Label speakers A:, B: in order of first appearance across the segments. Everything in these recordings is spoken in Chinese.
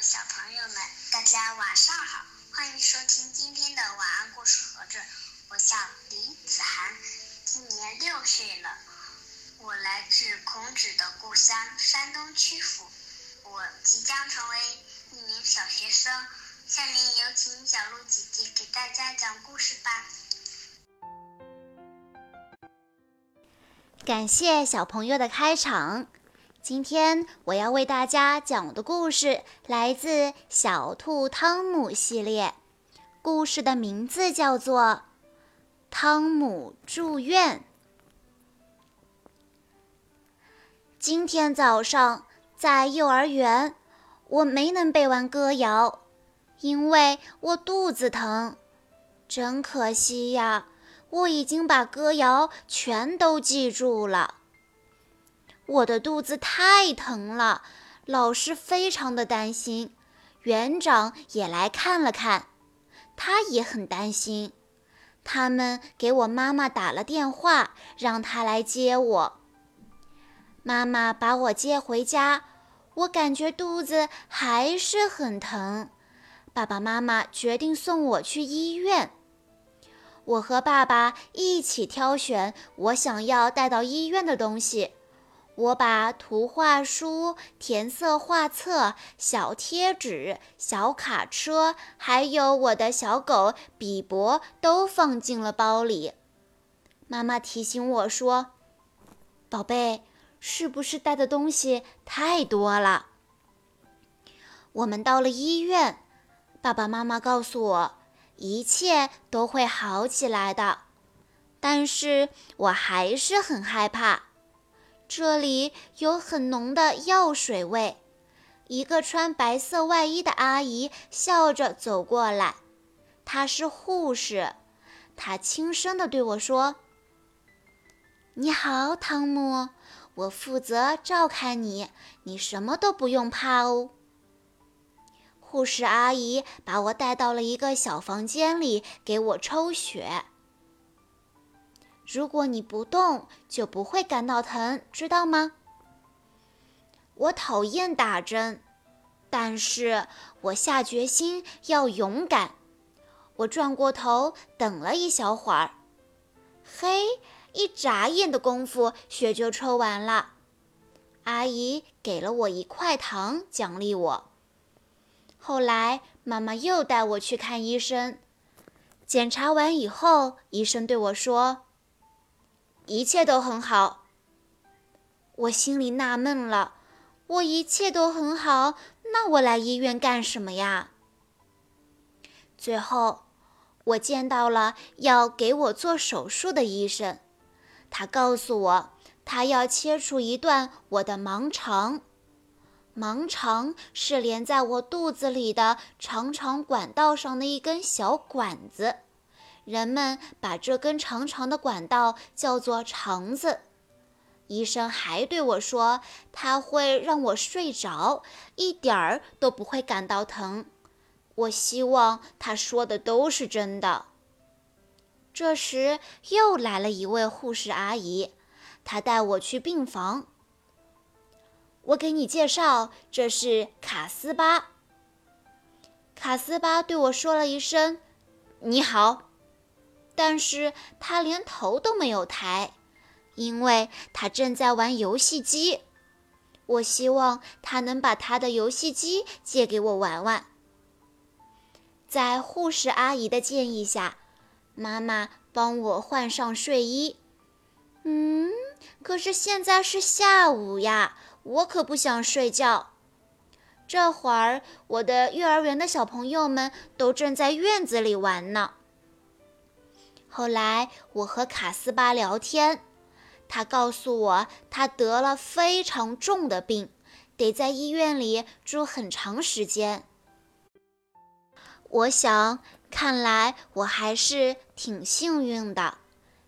A: 小朋友们，大家晚上好，欢迎收听今天的晚安故事盒子。我叫李子涵，今年六岁了，我来自孔子的故乡山东曲阜，我即将成为一名小学生。下面有请小鹿姐姐给大家讲故事吧。
B: 感谢小朋友的开场。今天我要为大家讲的故事来自《小兔汤姆》系列，故事的名字叫做《汤姆住院》。今天早上在幼儿园，我没能背完歌谣，因为我肚子疼，真可惜呀！我已经把歌谣全都记住了。我的肚子太疼了，老师非常的担心，园长也来看了看，他也很担心。他们给我妈妈打了电话，让她来接我。妈妈把我接回家，我感觉肚子还是很疼。爸爸妈妈决定送我去医院。我和爸爸一起挑选我想要带到医院的东西。我把图画书、填色画册、小贴纸、小卡车，还有我的小狗比伯都放进了包里。妈妈提醒我说：“宝贝，是不是带的东西太多了？”我们到了医院，爸爸妈妈告诉我，一切都会好起来的。但是我还是很害怕。这里有很浓的药水味。一个穿白色外衣的阿姨笑着走过来，她是护士。她轻声地对我说：“你好，汤姆，我负责照看你，你什么都不用怕哦。”护士阿姨把我带到了一个小房间里，给我抽血。如果你不动，就不会感到疼，知道吗？我讨厌打针，但是我下决心要勇敢。我转过头，等了一小会儿，嘿，一眨眼的功夫，血就抽完了。阿姨给了我一块糖奖励我。后来，妈妈又带我去看医生。检查完以后，医生对我说。一切都很好，我心里纳闷了。我一切都很好，那我来医院干什么呀？最后，我见到了要给我做手术的医生，他告诉我，他要切除一段我的盲肠。盲肠是连在我肚子里的长长管道上的一根小管子。人们把这根长长的管道叫做肠子。医生还对我说，他会让我睡着，一点儿都不会感到疼。我希望他说的都是真的。这时又来了一位护士阿姨，她带我去病房。我给你介绍，这是卡斯巴。卡斯巴对我说了一声：“你好。”但是他连头都没有抬，因为他正在玩游戏机。我希望他能把他的游戏机借给我玩玩。在护士阿姨的建议下，妈妈帮我换上睡衣。嗯，可是现在是下午呀，我可不想睡觉。这会儿，我的幼儿园的小朋友们都正在院子里玩呢。后来我和卡斯巴聊天，他告诉我他得了非常重的病，得在医院里住很长时间。我想，看来我还是挺幸运的，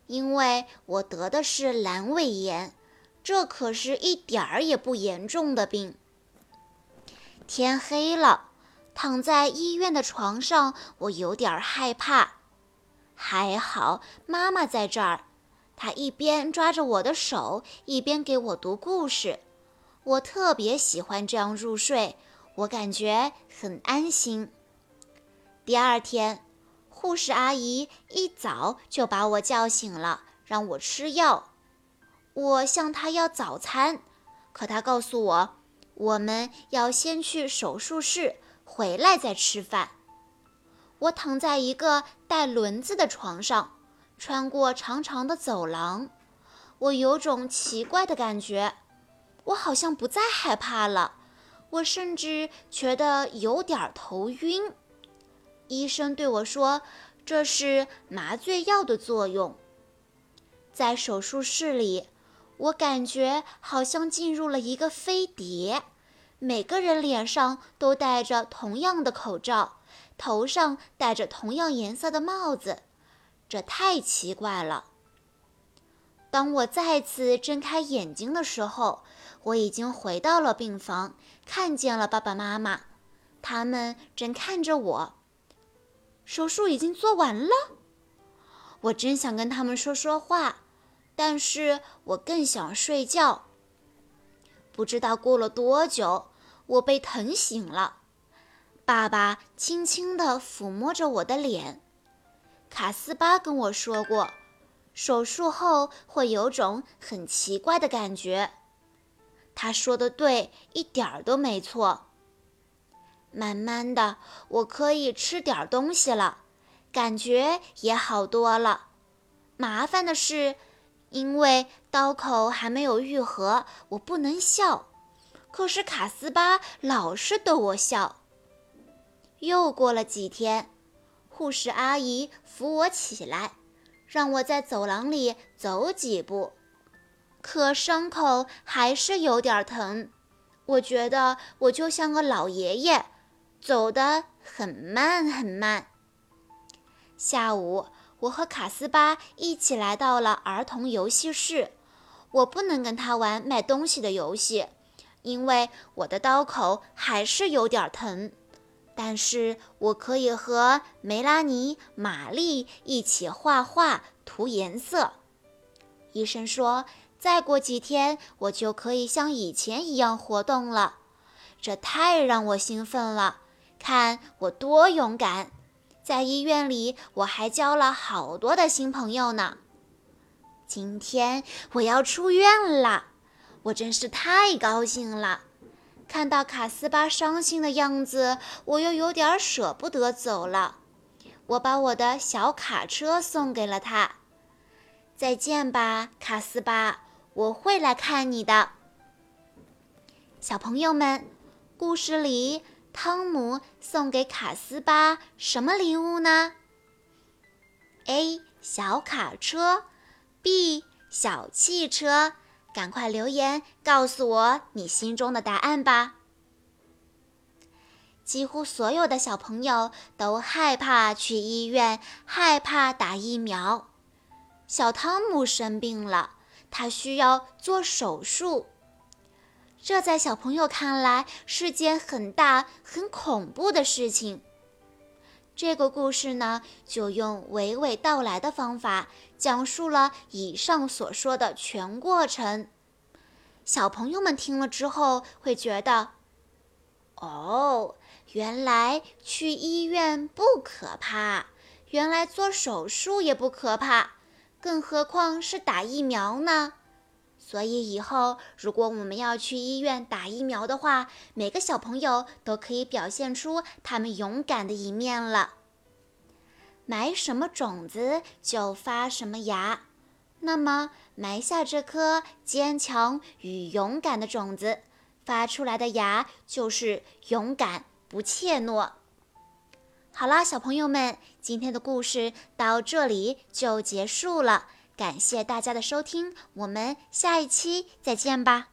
B: 因为我得的是阑尾炎，这可是一点儿也不严重的病。天黑了，躺在医院的床上，我有点害怕。还好妈妈在这儿，她一边抓着我的手，一边给我读故事。我特别喜欢这样入睡，我感觉很安心。第二天，护士阿姨一早就把我叫醒了，让我吃药。我向她要早餐，可她告诉我，我们要先去手术室，回来再吃饭。我躺在一个带轮子的床上，穿过长长的走廊，我有种奇怪的感觉，我好像不再害怕了，我甚至觉得有点头晕。医生对我说：“这是麻醉药的作用。”在手术室里，我感觉好像进入了一个飞碟，每个人脸上都戴着同样的口罩，头上戴着同样颜色的帽子，这太奇怪了。当我再次睁开眼睛的时候，我已经回到了病房，看见了爸爸妈妈，他们正看着我。手术已经做完了，我真想跟他们说说话，但是我更想睡觉。不知道过了多久，我被疼醒了。爸爸轻轻地抚摸着我的脸。卡斯巴跟我说过，手术后会有种很奇怪的感觉。他说的对，一点儿都没错。慢慢的，我可以吃点东西了，感觉也好多了。麻烦的是，因为刀口还没有愈合，我不能笑。可是卡斯巴老是逗我笑。又过了几天，护士阿姨扶我起来，让我在走廊里走几步，可伤口还是有点疼。我觉得我就像个老爷爷。走得很慢很慢。下午，我和卡斯巴一起来到了儿童游戏室。我不能跟他玩卖东西的游戏，因为我的刀口还是有点疼。但是我可以和梅拉尼、玛丽一起画画、涂颜色。医生说，再过几天我就可以像以前一样活动了，这太让我兴奋了。看我多勇敢！在医院里，我还交了好多的新朋友呢。今天我要出院了，我真是太高兴了。看到卡斯巴伤心的样子，我又有点舍不得走了。我把我的小卡车送给了他。再见吧，卡斯巴，我会来看你的。小朋友们，故事里。汤姆送给卡斯巴什么礼物呢？A. 小卡车，B. 小汽车。赶快留言告诉我你心中的答案吧。几乎所有的小朋友都害怕去医院，害怕打疫苗。小汤姆生病了，他需要做手术。这在小朋友看来是件很大、很恐怖的事情。这个故事呢，就用娓娓道来的方法讲述了以上所说的全过程。小朋友们听了之后会觉得：“哦，原来去医院不可怕，原来做手术也不可怕，更何况是打疫苗呢？”所以以后，如果我们要去医院打疫苗的话，每个小朋友都可以表现出他们勇敢的一面了。埋什么种子就发什么芽，那么埋下这颗坚强与勇敢的种子，发出来的芽就是勇敢不怯懦。好啦，小朋友们，今天的故事到这里就结束了。感谢大家的收听，我们下一期再见吧。